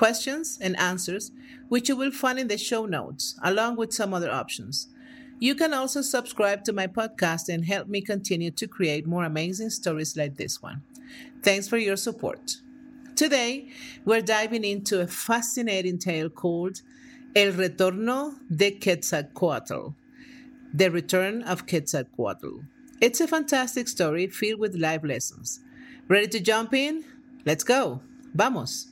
questions, and answers, which you will find in the show notes, along with some other options. You can also subscribe to my podcast and help me continue to create more amazing stories like this one. Thanks for your support. Today, we're diving into a fascinating tale called El Retorno de Quetzalcoatl, The Return of Quetzalcoatl. It's a fantastic story filled with life lessons. Ready to jump in? Let's go. Vamos.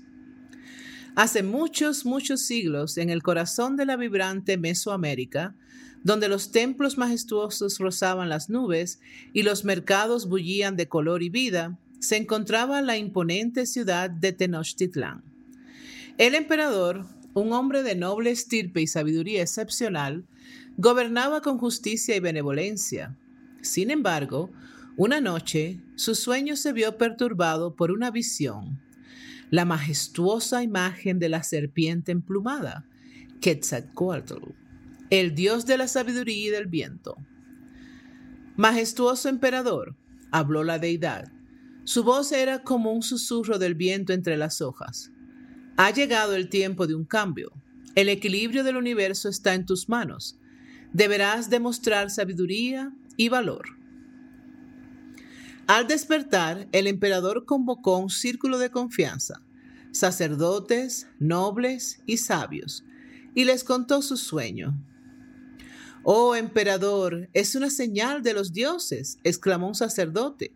Hace muchos, muchos siglos, en el corazón de la vibrante Mesoamérica, donde los templos majestuosos rozaban las nubes y los mercados bullían de color y vida, se encontraba la imponente ciudad de Tenochtitlán. El emperador, un hombre de noble estirpe y sabiduría excepcional, gobernaba con justicia y benevolencia. Sin embargo, una noche su sueño se vio perturbado por una visión, la majestuosa imagen de la serpiente emplumada, Quetzalcoatl, el dios de la sabiduría y del viento. Majestuoso emperador, habló la deidad. Su voz era como un susurro del viento entre las hojas. Ha llegado el tiempo de un cambio. El equilibrio del universo está en tus manos. Deberás demostrar sabiduría y valor. Al despertar, el emperador convocó un círculo de confianza, sacerdotes, nobles y sabios, y les contó su sueño. Oh emperador, es una señal de los dioses, exclamó un sacerdote.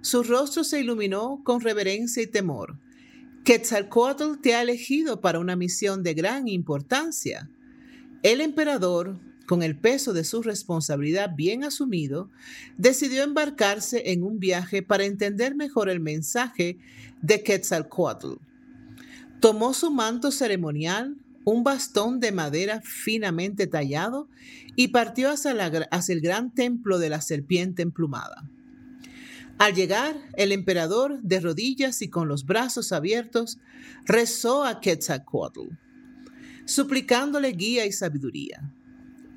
Su rostro se iluminó con reverencia y temor. Quetzalcoatl te ha elegido para una misión de gran importancia. El emperador, con el peso de su responsabilidad bien asumido, decidió embarcarse en un viaje para entender mejor el mensaje de Quetzalcoatl. Tomó su manto ceremonial, un bastón de madera finamente tallado y partió hacia, hacia el gran templo de la serpiente emplumada. Al llegar, el emperador, de rodillas y con los brazos abiertos, rezó a Quetzalcoatl, suplicándole guía y sabiduría.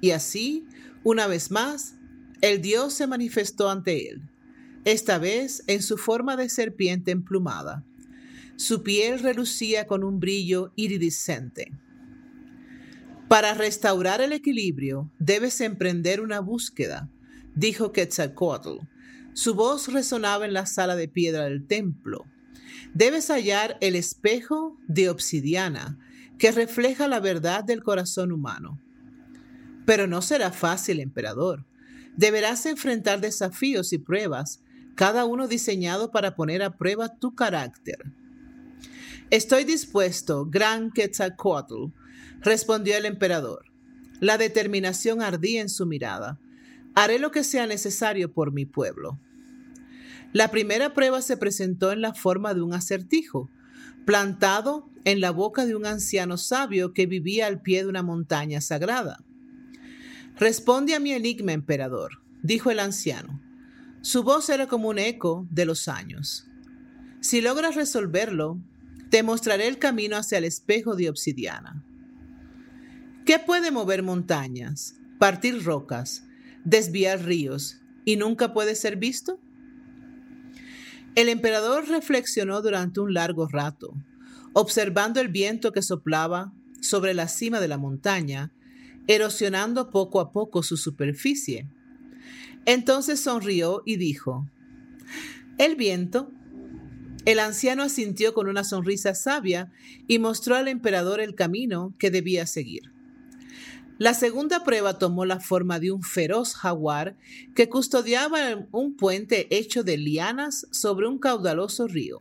Y así, una vez más, el dios se manifestó ante él, esta vez en su forma de serpiente emplumada. Su piel relucía con un brillo iridiscente. Para restaurar el equilibrio, debes emprender una búsqueda, dijo Quetzalcoatl. Su voz resonaba en la sala de piedra del templo. Debes hallar el espejo de obsidiana que refleja la verdad del corazón humano. Pero no será fácil, emperador. Deberás enfrentar desafíos y pruebas, cada uno diseñado para poner a prueba tu carácter. Estoy dispuesto, gran Quetzalcoatl, respondió el emperador. La determinación ardía en su mirada. Haré lo que sea necesario por mi pueblo. La primera prueba se presentó en la forma de un acertijo, plantado en la boca de un anciano sabio que vivía al pie de una montaña sagrada. Responde a mi enigma, emperador, dijo el anciano. Su voz era como un eco de los años. Si logras resolverlo, te mostraré el camino hacia el espejo de obsidiana. ¿Qué puede mover montañas, partir rocas, desviar ríos y nunca puede ser visto? El emperador reflexionó durante un largo rato, observando el viento que soplaba sobre la cima de la montaña, erosionando poco a poco su superficie. Entonces sonrió y dijo, El viento. El anciano asintió con una sonrisa sabia y mostró al emperador el camino que debía seguir. La segunda prueba tomó la forma de un feroz jaguar que custodiaba un puente hecho de lianas sobre un caudaloso río.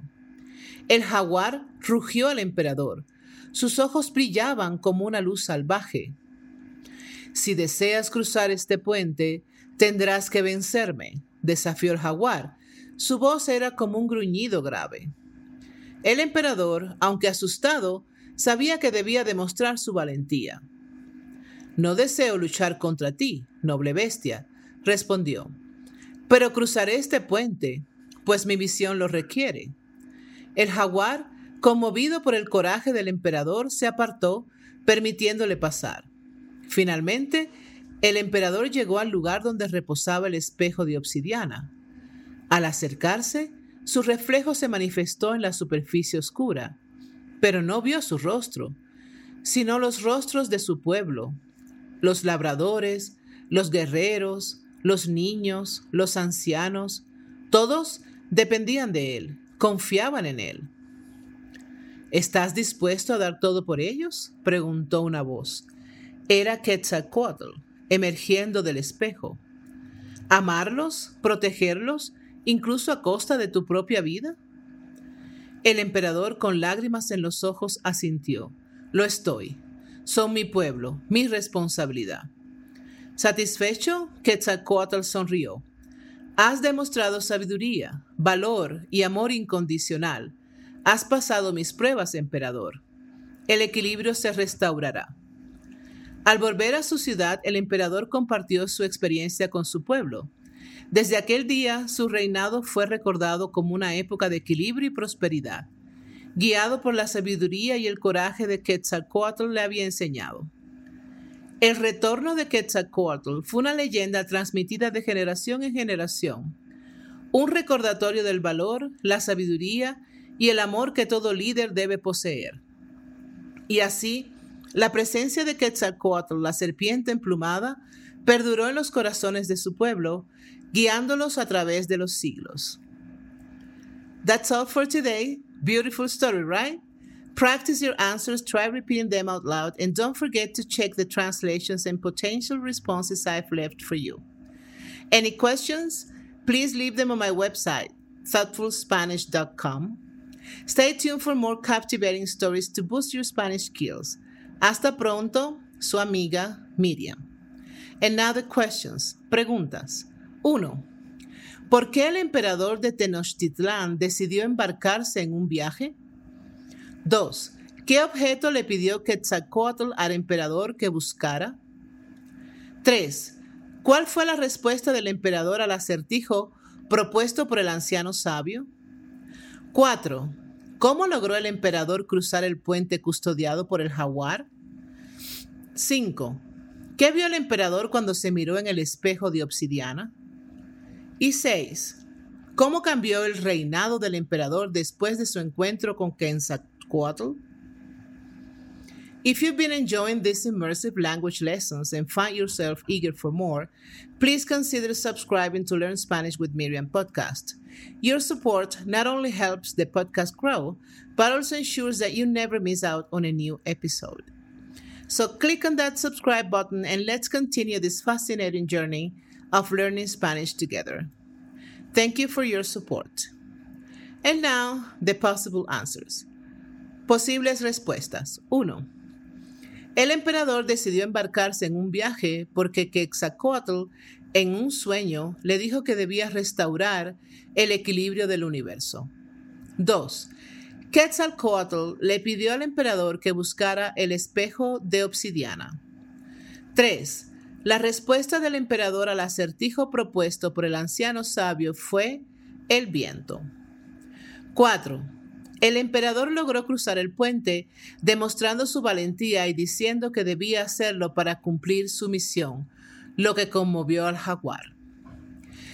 El jaguar rugió al emperador. Sus ojos brillaban como una luz salvaje. Si deseas cruzar este puente, tendrás que vencerme, desafió el jaguar. Su voz era como un gruñido grave. El emperador, aunque asustado, sabía que debía demostrar su valentía. No deseo luchar contra ti, noble bestia, respondió, pero cruzaré este puente, pues mi visión lo requiere. El jaguar, conmovido por el coraje del emperador, se apartó, permitiéndole pasar. Finalmente, el emperador llegó al lugar donde reposaba el espejo de obsidiana. Al acercarse, su reflejo se manifestó en la superficie oscura, pero no vio su rostro, sino los rostros de su pueblo, los labradores, los guerreros, los niños, los ancianos, todos dependían de él, confiaban en él. ¿Estás dispuesto a dar todo por ellos? preguntó una voz. Era Quetzalcoatl, emergiendo del espejo. ¿Amarlos? ¿Protegerlos? ¿Incluso a costa de tu propia vida? El emperador, con lágrimas en los ojos, asintió. Lo estoy. Son mi pueblo, mi responsabilidad. Satisfecho, Quetzalcoatl sonrió. Has demostrado sabiduría, valor y amor incondicional. Has pasado mis pruebas, emperador. El equilibrio se restaurará. Al volver a su ciudad, el emperador compartió su experiencia con su pueblo. Desde aquel día, su reinado fue recordado como una época de equilibrio y prosperidad guiado por la sabiduría y el coraje de Quetzalcoatl le había enseñado. El retorno de Quetzalcoatl fue una leyenda transmitida de generación en generación, un recordatorio del valor, la sabiduría y el amor que todo líder debe poseer. Y así, la presencia de Quetzalcoatl, la serpiente emplumada, perduró en los corazones de su pueblo, guiándolos a través de los siglos. That's all for today. Beautiful story, right? Practice your answers, try repeating them out loud, and don't forget to check the translations and potential responses I've left for you. Any questions? Please leave them on my website, thoughtfulspanish.com. Stay tuned for more captivating stories to boost your Spanish skills. Hasta pronto, su amiga Miriam. And now the questions. Preguntas. 1. ¿Por qué el emperador de Tenochtitlán decidió embarcarse en un viaje? 2. ¿Qué objeto le pidió Quetzalcoatl al emperador que buscara? 3. ¿Cuál fue la respuesta del emperador al acertijo propuesto por el anciano sabio? 4. ¿Cómo logró el emperador cruzar el puente custodiado por el jaguar? 5. ¿Qué vio el emperador cuando se miró en el espejo de obsidiana? Y 6. ¿Cómo cambió el reinado del emperador después de su encuentro con Quetzalcoatl? If you've been enjoying these immersive language lessons and find yourself eager for more, please consider subscribing to Learn Spanish with Miriam podcast. Your support not only helps the podcast grow, but also ensures that you never miss out on a new episode. So click on that subscribe button and let's continue this fascinating journey of learning Spanish together. Thank you for your support. And now, the possible answers. Posibles respuestas. 1. El emperador decidió embarcarse en un viaje porque Quetzalcoatl, en un sueño, le dijo que debía restaurar el equilibrio del universo. 2. Quetzalcoatl le pidió al emperador que buscara el espejo de obsidiana. 3. La respuesta del emperador al acertijo propuesto por el anciano sabio fue el viento. 4. El emperador logró cruzar el puente, demostrando su valentía y diciendo que debía hacerlo para cumplir su misión, lo que conmovió al jaguar.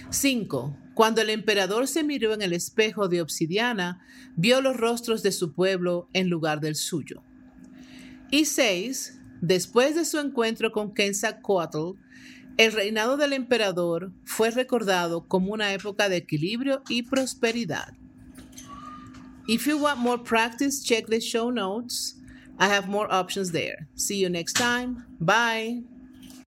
5. Cuando el emperador se miró en el espejo de obsidiana, vio los rostros de su pueblo en lugar del suyo. Y 6. Después de su encuentro con Quetzalcoatl, el reinado del emperador fue recordado como una época de equilibrio y prosperidad. If you want more practice, check the show notes. I have more options there. See you next time. Bye.